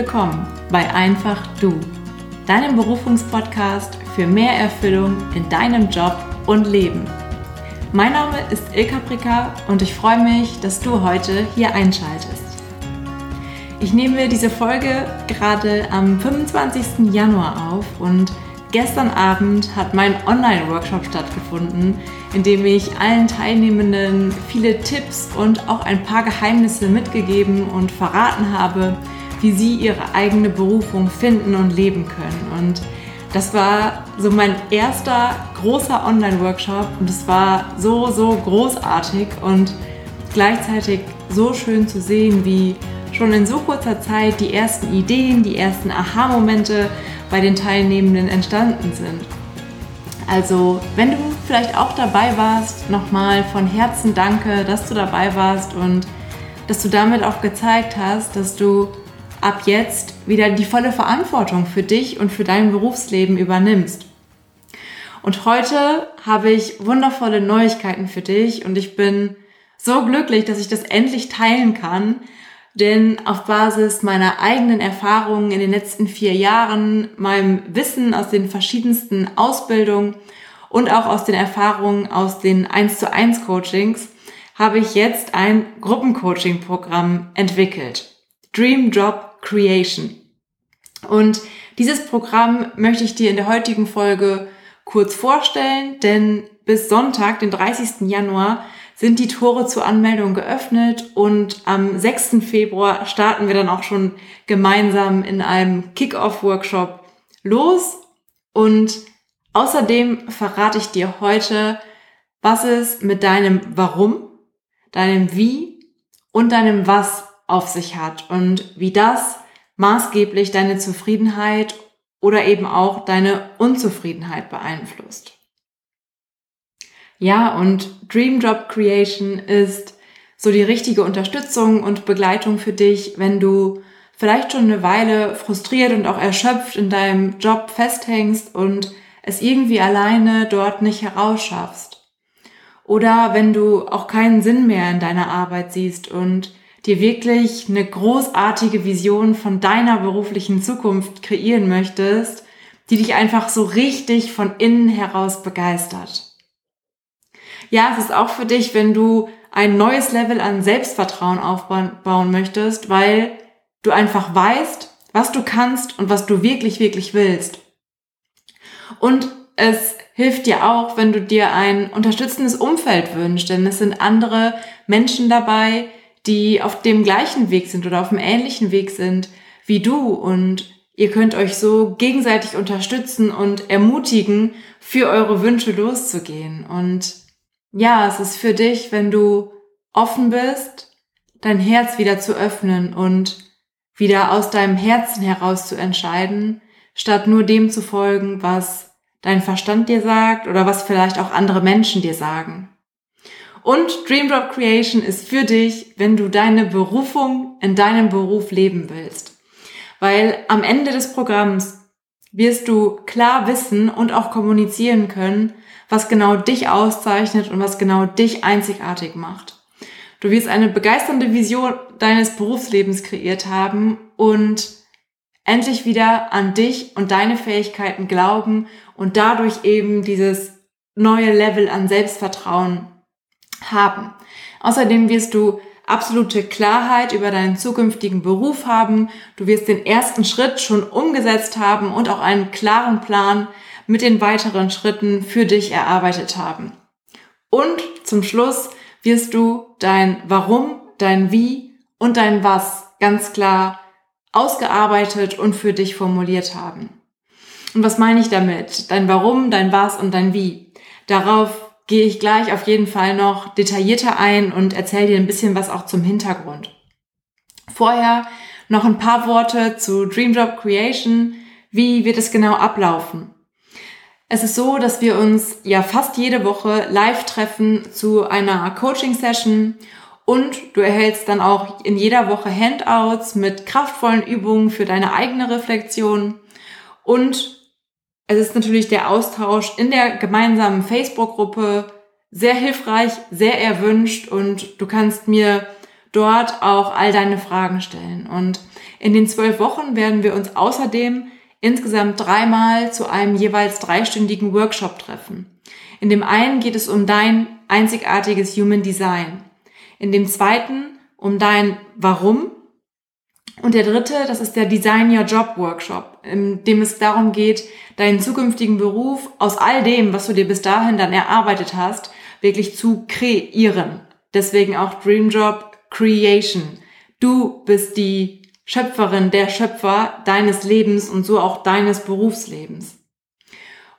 willkommen bei Einfach Du, deinem Berufungspodcast für mehr Erfüllung in deinem Job und Leben. Mein Name ist Ilka Prika und ich freue mich, dass du heute hier einschaltest. Ich nehme diese Folge gerade am 25. Januar auf und gestern Abend hat mein Online-Workshop stattgefunden, in dem ich allen Teilnehmenden viele Tipps und auch ein paar Geheimnisse mitgegeben und verraten habe, wie sie ihre eigene Berufung finden und leben können. Und das war so mein erster großer Online-Workshop und es war so, so großartig und gleichzeitig so schön zu sehen, wie schon in so kurzer Zeit die ersten Ideen, die ersten Aha-Momente bei den Teilnehmenden entstanden sind. Also, wenn du vielleicht auch dabei warst, nochmal von Herzen danke, dass du dabei warst und dass du damit auch gezeigt hast, dass du ab jetzt wieder die volle Verantwortung für dich und für dein Berufsleben übernimmst. Und heute habe ich wundervolle Neuigkeiten für dich und ich bin so glücklich, dass ich das endlich teilen kann, denn auf Basis meiner eigenen Erfahrungen in den letzten vier Jahren, meinem Wissen aus den verschiedensten Ausbildungen und auch aus den Erfahrungen aus den 1 zu 1 Coachings habe ich jetzt ein Gruppencoaching-Programm entwickelt. Dream Job Creation. Und dieses Programm möchte ich dir in der heutigen Folge kurz vorstellen, denn bis Sonntag, den 30. Januar, sind die Tore zur Anmeldung geöffnet und am 6. Februar starten wir dann auch schon gemeinsam in einem Kick-Off-Workshop los. Und außerdem verrate ich dir heute, was es mit deinem Warum, deinem Wie und deinem Was auf sich hat und wie das maßgeblich deine Zufriedenheit oder eben auch deine Unzufriedenheit beeinflusst. Ja, und Dream Job Creation ist so die richtige Unterstützung und Begleitung für dich, wenn du vielleicht schon eine Weile frustriert und auch erschöpft in deinem Job festhängst und es irgendwie alleine dort nicht herausschaffst. Oder wenn du auch keinen Sinn mehr in deiner Arbeit siehst und dir wirklich eine großartige Vision von deiner beruflichen Zukunft kreieren möchtest, die dich einfach so richtig von innen heraus begeistert. Ja, es ist auch für dich, wenn du ein neues Level an Selbstvertrauen aufbauen möchtest, weil du einfach weißt, was du kannst und was du wirklich, wirklich willst. Und es hilft dir auch, wenn du dir ein unterstützendes Umfeld wünschst, denn es sind andere Menschen dabei, die auf dem gleichen Weg sind oder auf dem ähnlichen Weg sind wie du und ihr könnt euch so gegenseitig unterstützen und ermutigen, für eure Wünsche loszugehen. Und ja, es ist für dich, wenn du offen bist, dein Herz wieder zu öffnen und wieder aus deinem Herzen heraus zu entscheiden, statt nur dem zu folgen, was dein Verstand dir sagt oder was vielleicht auch andere Menschen dir sagen. Und Dream Drop Creation ist für dich, wenn du deine Berufung in deinem Beruf leben willst. Weil am Ende des Programms wirst du klar wissen und auch kommunizieren können, was genau dich auszeichnet und was genau dich einzigartig macht. Du wirst eine begeisternde Vision deines Berufslebens kreiert haben und endlich wieder an dich und deine Fähigkeiten glauben und dadurch eben dieses neue Level an Selbstvertrauen haben. Außerdem wirst du absolute Klarheit über deinen zukünftigen Beruf haben. Du wirst den ersten Schritt schon umgesetzt haben und auch einen klaren Plan mit den weiteren Schritten für dich erarbeitet haben. Und zum Schluss wirst du dein Warum, dein Wie und dein Was ganz klar ausgearbeitet und für dich formuliert haben. Und was meine ich damit? Dein Warum, dein Was und dein Wie. Darauf gehe ich gleich auf jeden Fall noch detaillierter ein und erzähle dir ein bisschen was auch zum Hintergrund. Vorher noch ein paar Worte zu Dream Job Creation. Wie wird es genau ablaufen? Es ist so, dass wir uns ja fast jede Woche live treffen zu einer Coaching-Session und du erhältst dann auch in jeder Woche Handouts mit kraftvollen Übungen für deine eigene Reflexion und es ist natürlich der Austausch in der gemeinsamen Facebook-Gruppe sehr hilfreich, sehr erwünscht und du kannst mir dort auch all deine Fragen stellen. Und in den zwölf Wochen werden wir uns außerdem insgesamt dreimal zu einem jeweils dreistündigen Workshop treffen. In dem einen geht es um dein einzigartiges Human Design. In dem zweiten um dein Warum. Und der dritte, das ist der Design Your Job Workshop, in dem es darum geht, deinen zukünftigen Beruf aus all dem, was du dir bis dahin dann erarbeitet hast, wirklich zu kreieren. Deswegen auch Dream Job Creation. Du bist die Schöpferin, der Schöpfer deines Lebens und so auch deines Berufslebens.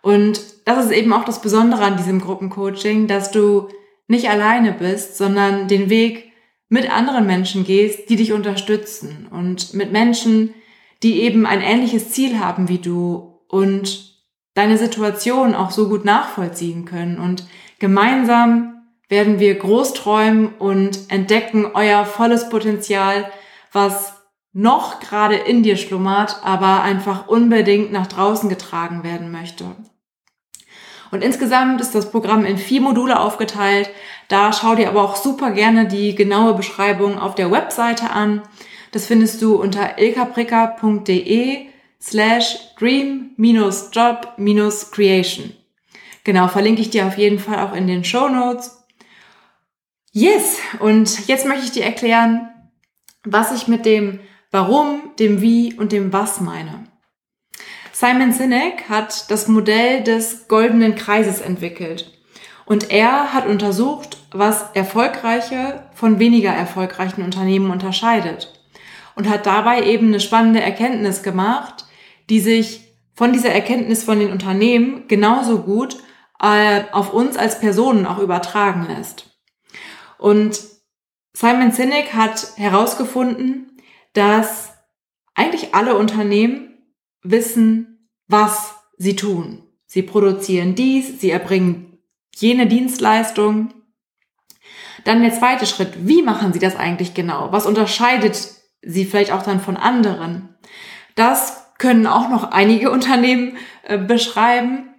Und das ist eben auch das Besondere an diesem Gruppencoaching, dass du nicht alleine bist, sondern den Weg mit anderen Menschen gehst, die dich unterstützen und mit Menschen, die eben ein ähnliches Ziel haben wie du und deine Situation auch so gut nachvollziehen können. Und gemeinsam werden wir groß träumen und entdecken euer volles Potenzial, was noch gerade in dir schlummert, aber einfach unbedingt nach draußen getragen werden möchte. Und insgesamt ist das Programm in vier Module aufgeteilt. Da schau dir aber auch super gerne die genaue Beschreibung auf der Webseite an. Das findest du unter ilkapricker.de slash dream-job-creation. Genau, verlinke ich dir auf jeden Fall auch in den Show Notes. Yes, und jetzt möchte ich dir erklären, was ich mit dem Warum, dem Wie und dem Was meine. Simon Sinek hat das Modell des goldenen Kreises entwickelt. Und er hat untersucht, was erfolgreiche von weniger erfolgreichen Unternehmen unterscheidet. Und hat dabei eben eine spannende Erkenntnis gemacht, die sich von dieser Erkenntnis von den Unternehmen genauso gut äh, auf uns als Personen auch übertragen lässt. Und Simon Sinek hat herausgefunden, dass eigentlich alle Unternehmen wissen, was sie tun. Sie produzieren dies, sie erbringen jene Dienstleistung. Dann der zweite Schritt, wie machen sie das eigentlich genau? Was unterscheidet sie vielleicht auch dann von anderen? Das können auch noch einige Unternehmen äh, beschreiben.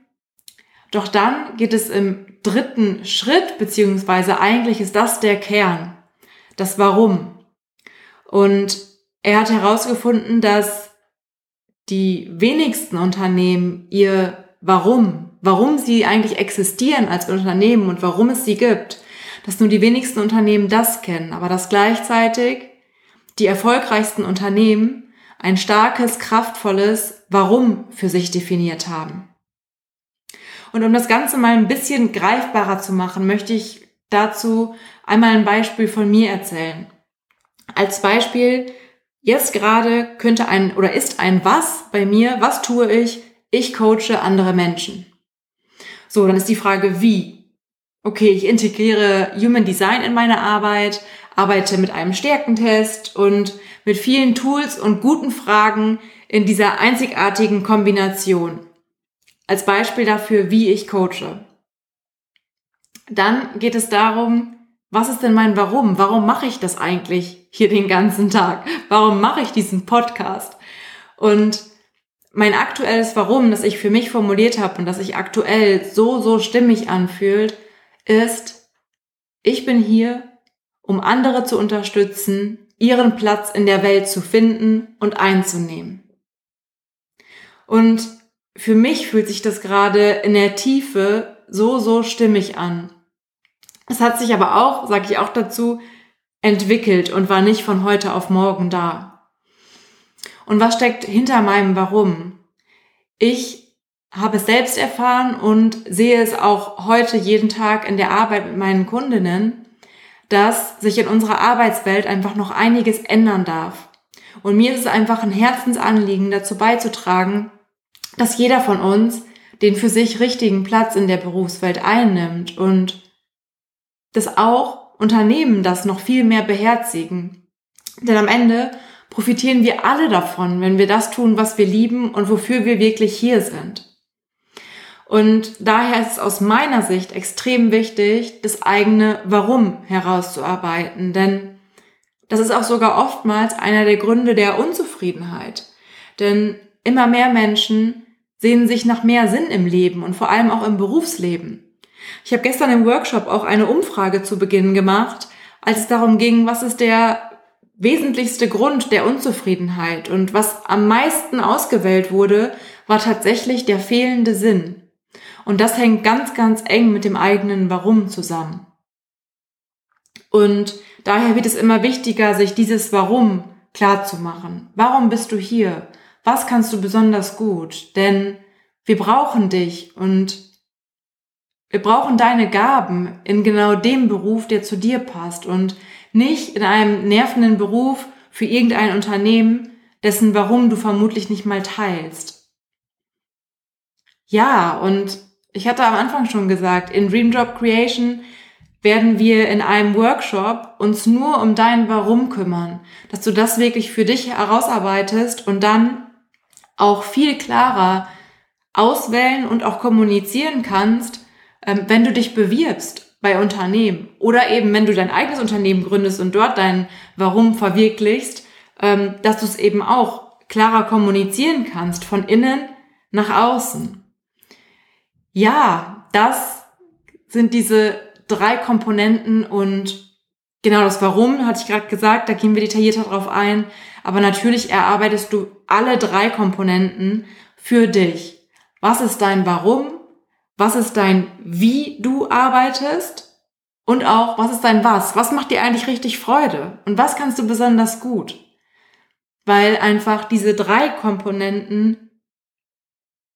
Doch dann geht es im dritten Schritt, beziehungsweise eigentlich ist das der Kern, das Warum. Und er hat herausgefunden, dass die wenigsten Unternehmen ihr Warum, warum sie eigentlich existieren als Unternehmen und warum es sie gibt, dass nur die wenigsten Unternehmen das kennen, aber dass gleichzeitig die erfolgreichsten Unternehmen ein starkes, kraftvolles Warum für sich definiert haben. Und um das Ganze mal ein bisschen greifbarer zu machen, möchte ich dazu einmal ein Beispiel von mir erzählen. Als Beispiel Jetzt gerade könnte ein oder ist ein was bei mir, was tue ich? Ich coache andere Menschen. So, dann ist die Frage, wie? Okay, ich integriere Human Design in meine Arbeit, arbeite mit einem Stärkentest und mit vielen Tools und guten Fragen in dieser einzigartigen Kombination. Als Beispiel dafür, wie ich coache. Dann geht es darum, was ist denn mein Warum? Warum mache ich das eigentlich hier den ganzen Tag? Warum mache ich diesen Podcast? Und mein aktuelles Warum, das ich für mich formuliert habe und das sich aktuell so, so stimmig anfühlt, ist, ich bin hier, um andere zu unterstützen, ihren Platz in der Welt zu finden und einzunehmen. Und für mich fühlt sich das gerade in der Tiefe so, so stimmig an. Es hat sich aber auch, sage ich auch dazu, entwickelt und war nicht von heute auf morgen da. Und was steckt hinter meinem Warum? Ich habe es selbst erfahren und sehe es auch heute jeden Tag in der Arbeit mit meinen Kundinnen, dass sich in unserer Arbeitswelt einfach noch einiges ändern darf. Und mir ist es einfach ein Herzensanliegen, dazu beizutragen, dass jeder von uns den für sich richtigen Platz in der Berufswelt einnimmt und dass auch Unternehmen das noch viel mehr beherzigen. Denn am Ende profitieren wir alle davon, wenn wir das tun, was wir lieben und wofür wir wirklich hier sind. Und daher ist es aus meiner Sicht extrem wichtig, das eigene Warum herauszuarbeiten. Denn das ist auch sogar oftmals einer der Gründe der Unzufriedenheit. Denn immer mehr Menschen sehnen sich nach mehr Sinn im Leben und vor allem auch im Berufsleben. Ich habe gestern im Workshop auch eine Umfrage zu Beginn gemacht, als es darum ging, was ist der wesentlichste Grund der Unzufriedenheit und was am meisten ausgewählt wurde, war tatsächlich der fehlende Sinn. Und das hängt ganz, ganz eng mit dem eigenen Warum zusammen. Und daher wird es immer wichtiger, sich dieses Warum klar zu machen. Warum bist du hier? Was kannst du besonders gut? Denn wir brauchen dich und wir brauchen deine Gaben in genau dem Beruf, der zu dir passt und nicht in einem nervenden Beruf für irgendein Unternehmen, dessen Warum du vermutlich nicht mal teilst. Ja, und ich hatte am Anfang schon gesagt, in Dream Job Creation werden wir in einem Workshop uns nur um dein Warum kümmern, dass du das wirklich für dich herausarbeitest und dann auch viel klarer auswählen und auch kommunizieren kannst, ähm, wenn du dich bewirbst bei Unternehmen oder eben wenn du dein eigenes Unternehmen gründest und dort dein Warum verwirklichst, ähm, dass du es eben auch klarer kommunizieren kannst von innen nach außen. Ja, das sind diese drei Komponenten und genau das Warum hatte ich gerade gesagt, da gehen wir detaillierter drauf ein. Aber natürlich erarbeitest du alle drei Komponenten für dich. Was ist dein Warum? Was ist dein Wie du arbeitest? Und auch, was ist dein Was? Was macht dir eigentlich richtig Freude? Und was kannst du besonders gut? Weil einfach diese drei Komponenten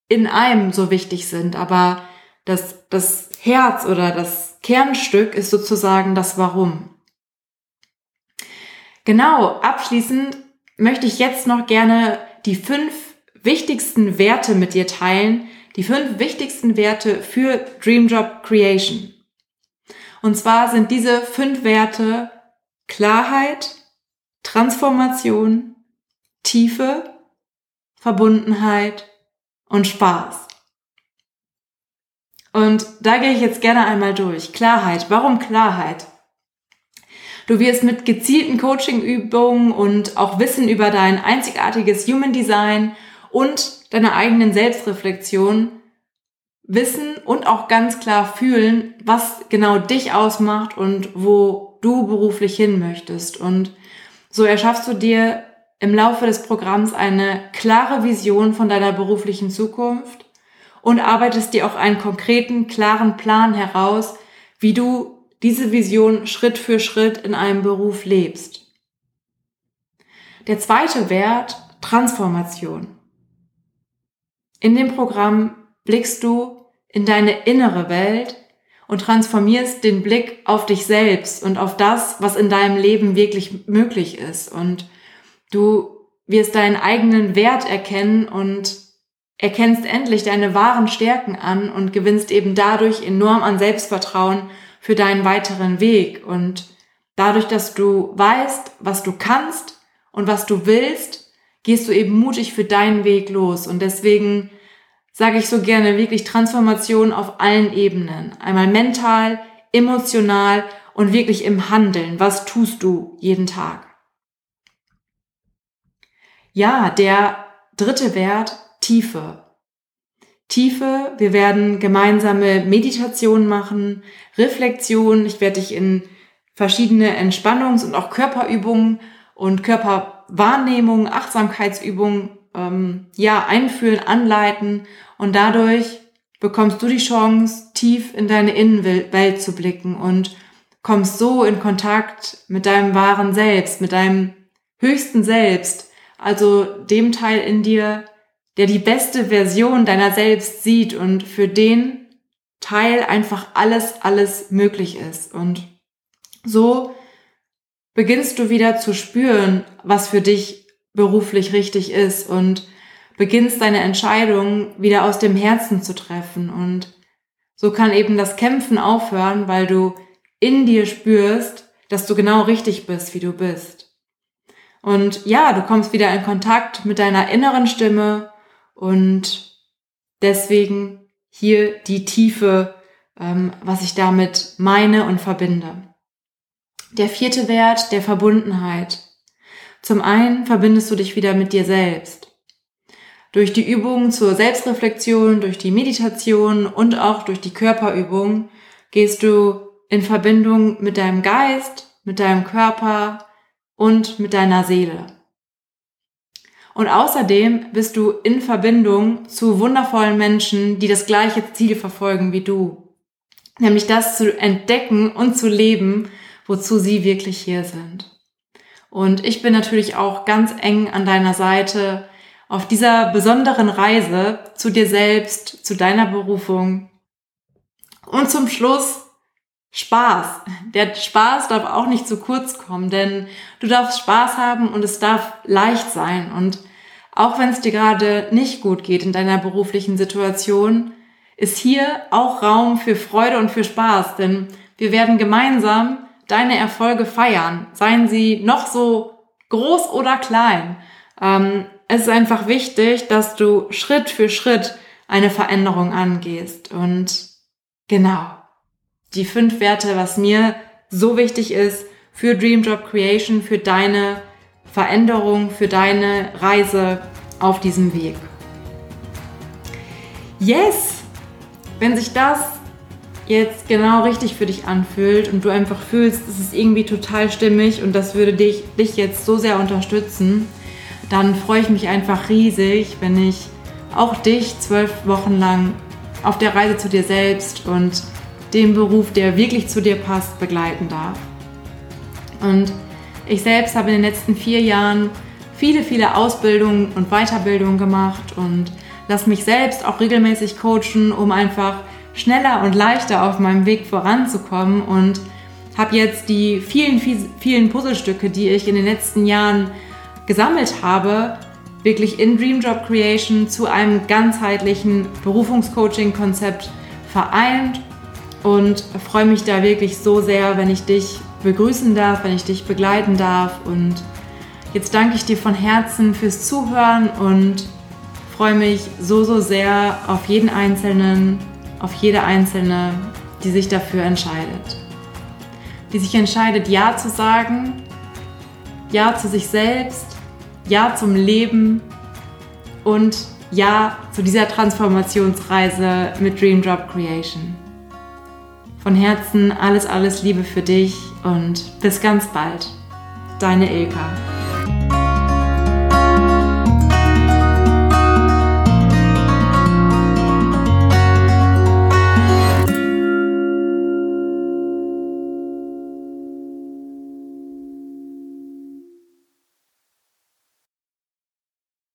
in einem so wichtig sind. Aber das, das Herz oder das Kernstück ist sozusagen das Warum. Genau, abschließend möchte ich jetzt noch gerne die fünf wichtigsten Werte mit dir teilen, die fünf wichtigsten Werte für Dream Job Creation. Und zwar sind diese fünf Werte Klarheit, Transformation, Tiefe, Verbundenheit und Spaß. Und da gehe ich jetzt gerne einmal durch. Klarheit. Warum Klarheit? Du wirst mit gezielten Coaching-Übungen und auch Wissen über dein einzigartiges Human Design und deiner eigenen Selbstreflexion wissen und auch ganz klar fühlen, was genau dich ausmacht und wo du beruflich hin möchtest. Und so erschaffst du dir im Laufe des Programms eine klare Vision von deiner beruflichen Zukunft und arbeitest dir auch einen konkreten, klaren Plan heraus, wie du diese Vision Schritt für Schritt in einem Beruf lebst. Der zweite Wert, Transformation. In dem Programm blickst du in deine innere Welt und transformierst den Blick auf dich selbst und auf das, was in deinem Leben wirklich möglich ist. Und du wirst deinen eigenen Wert erkennen und erkennst endlich deine wahren Stärken an und gewinnst eben dadurch enorm an Selbstvertrauen für deinen weiteren Weg. Und dadurch, dass du weißt, was du kannst und was du willst, gehst du eben mutig für deinen Weg los. Und deswegen sage ich so gerne wirklich Transformation auf allen Ebenen. Einmal mental, emotional und wirklich im Handeln. Was tust du jeden Tag? Ja, der dritte Wert, Tiefe. Tiefe. Wir werden gemeinsame Meditationen machen, Reflexion. Ich werde dich in verschiedene Entspannungs- und auch Körperübungen und Körperwahrnehmung, Achtsamkeitsübungen ähm, ja einführen, anleiten und dadurch bekommst du die Chance, tief in deine Innenwelt zu blicken und kommst so in Kontakt mit deinem wahren Selbst, mit deinem höchsten Selbst, also dem Teil in dir, der die beste Version deiner selbst sieht und für den Teil einfach alles, alles möglich ist. Und so beginnst du wieder zu spüren, was für dich beruflich richtig ist und beginnst deine Entscheidungen wieder aus dem Herzen zu treffen. Und so kann eben das Kämpfen aufhören, weil du in dir spürst, dass du genau richtig bist, wie du bist. Und ja, du kommst wieder in Kontakt mit deiner inneren Stimme und deswegen hier die Tiefe, ähm, was ich damit meine und verbinde. Der vierte Wert der Verbundenheit. Zum einen verbindest du dich wieder mit dir selbst. Durch die Übungen zur Selbstreflexion, durch die Meditation und auch durch die Körperübung gehst du in Verbindung mit deinem Geist, mit deinem Körper und mit deiner Seele. Und außerdem bist du in Verbindung zu wundervollen Menschen, die das gleiche Ziel verfolgen wie du. Nämlich das zu entdecken und zu leben, wozu sie wirklich hier sind. Und ich bin natürlich auch ganz eng an deiner Seite auf dieser besonderen Reise zu dir selbst, zu deiner Berufung. Und zum Schluss Spaß. Der Spaß darf auch nicht zu kurz kommen, denn du darfst Spaß haben und es darf leicht sein. Und auch wenn es dir gerade nicht gut geht in deiner beruflichen Situation, ist hier auch Raum für Freude und für Spaß, denn wir werden gemeinsam deine Erfolge feiern, seien sie noch so groß oder klein. Ähm, es ist einfach wichtig, dass du Schritt für Schritt eine Veränderung angehst. Und genau, die fünf Werte, was mir so wichtig ist für Dream Job Creation, für deine Veränderung, für deine Reise auf diesem Weg. Yes! Wenn sich das jetzt genau richtig für dich anfühlt und du einfach fühlst, es ist irgendwie total stimmig und das würde dich, dich jetzt so sehr unterstützen, dann freue ich mich einfach riesig, wenn ich auch dich zwölf Wochen lang auf der Reise zu dir selbst und dem Beruf, der wirklich zu dir passt, begleiten darf. Und ich selbst habe in den letzten vier Jahren viele, viele Ausbildungen und Weiterbildungen gemacht und lasse mich selbst auch regelmäßig coachen, um einfach schneller und leichter auf meinem Weg voranzukommen und habe jetzt die vielen, vielen Puzzlestücke, die ich in den letzten Jahren gesammelt habe, wirklich in Dream Job Creation zu einem ganzheitlichen Berufungscoaching-Konzept vereint und freue mich da wirklich so sehr, wenn ich dich begrüßen darf, wenn ich dich begleiten darf. Und jetzt danke ich dir von Herzen fürs Zuhören und freue mich so, so sehr auf jeden Einzelnen, auf jede Einzelne, die sich dafür entscheidet. Die sich entscheidet, Ja zu sagen, Ja zu sich selbst, Ja zum Leben und Ja zu dieser Transformationsreise mit Dream Drop Creation. Von Herzen alles, alles Liebe für dich und bis ganz bald. Deine Ilka.